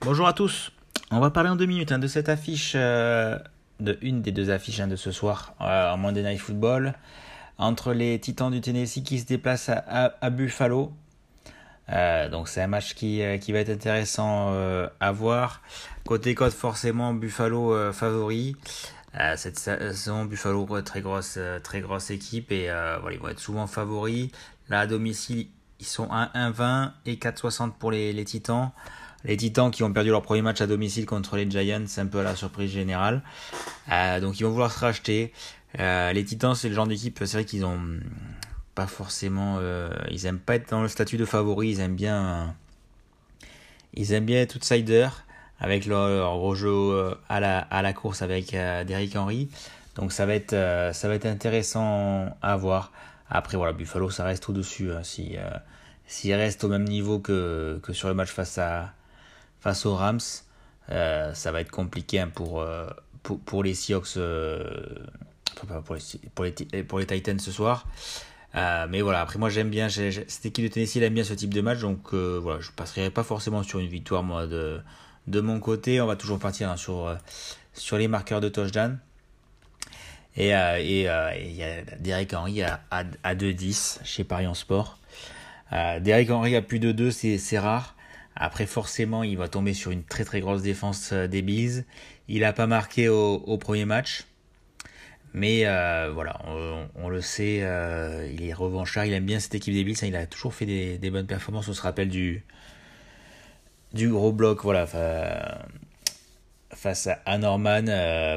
Bonjour à tous. On va parler en deux minutes hein, de cette affiche, euh, de une des deux affiches hein, de ce soir euh, en Monday Night Football, entre les Titans du Tennessee qui se déplacent à, Buffalo. Euh, donc c'est un match qui, qui, va être intéressant à voir. Côté code forcément Buffalo favori. cette saison Buffalo très grosse très grosse équipe et ils vont être souvent favoris. Là à domicile ils sont à 1,20 et 4,60 pour les, les Titans. Les Titans qui ont perdu leur premier match à domicile contre les Giants, c'est un peu la surprise générale. Euh, donc ils vont vouloir se racheter. Euh, les Titans, c'est le genre d'équipe, c'est vrai qu'ils ont pas forcément, euh, ils aiment pas être dans le statut de favori, ils aiment bien, ils aiment bien être outsider avec leur, rejet à la, à la course avec Derrick Henry. Donc ça va être, ça va être intéressant à voir. Après voilà, Buffalo, ça reste au-dessus. Hein, si s'il reste au même niveau que, que sur le match face à face aux Rams. Euh, ça va être compliqué hein, pour, euh, pour, pour, les Seahawks, euh, pour, les, pour, les, Titans ce soir. mais voilà, après moi j'aime bien, cette équipe de Tennessee aime bien ce type de match, donc voilà, je ne passerai pas forcément sur une victoire de, de mon côté. On va toujours partir hein, sur, sur les marqueurs de touchdown. Et il et, y a Derek Henry à, à, à 2-10 chez Paris en Sport. Derek Henry à plus de 2, c'est rare. Après, forcément, il va tomber sur une très très grosse défense euh, des Bills. Il n'a pas marqué au, premier match. Mais euh, voilà, on, le sait, euh, il est revanchard, il aime bien cette équipe des Bills. il a toujours fait des, bonnes performances. On se rappelle du, du gros bloc voilà, face à Norman.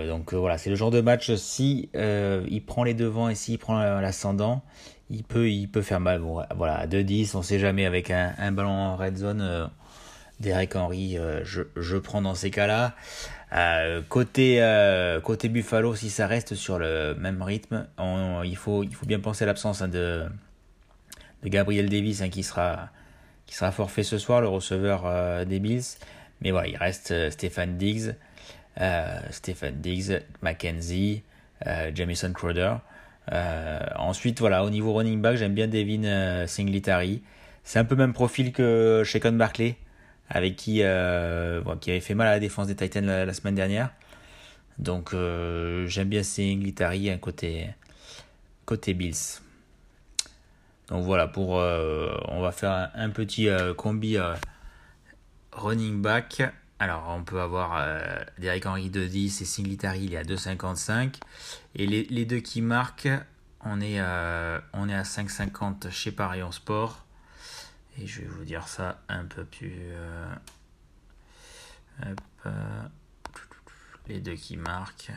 donc voilà, c'est le genre de match, si il prend les devants et s'il prend l'ascendant, il peut, il peut faire mal. Bon, voilà, à 2-10, on sait jamais avec un, ballon en red zone Derek Henry, euh, je, je, prends dans ces cas-là. Euh, côté, euh, côté Buffalo, si ça reste sur le même rythme, il, faut, il faut bien penser à l'absence hein, de, de Gabriel Davis hein, qui, sera, qui sera forfait ce soir, le receveur des Bills. Mais voilà, il reste Stéphane Diggs, Stéphane Diggs, Mackenzie, Jamison Crowder. ensuite, voilà, au niveau running back, j'aime bien Devin Singletary. C'est un peu le même profil que Shakon Barkley avec qui, euh, qui avait fait mal à la défense des Titans la, semaine dernière. Donc euh, j'aime bien Singletary côté, côté Bills. Donc voilà, pour, euh, on va faire un, petit combi running back. Alors on peut avoir Derek Henry 2,10 et Singletary il est à 2,55. Et les, deux qui marquent, on est, on est à 5,50 chez Paris en sport. Et je vais vous dire ça un peu plus... Euh, euh, les deux qui marquent.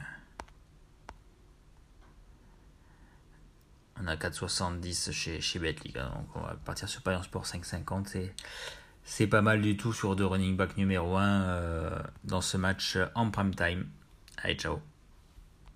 On a 4,70 chez, chez Betliga. Donc on va partir sur Paris Sport 5,50. C'est pas mal du tout sur deux running back numéro 1 euh, dans ce match en prime time. Allez, ciao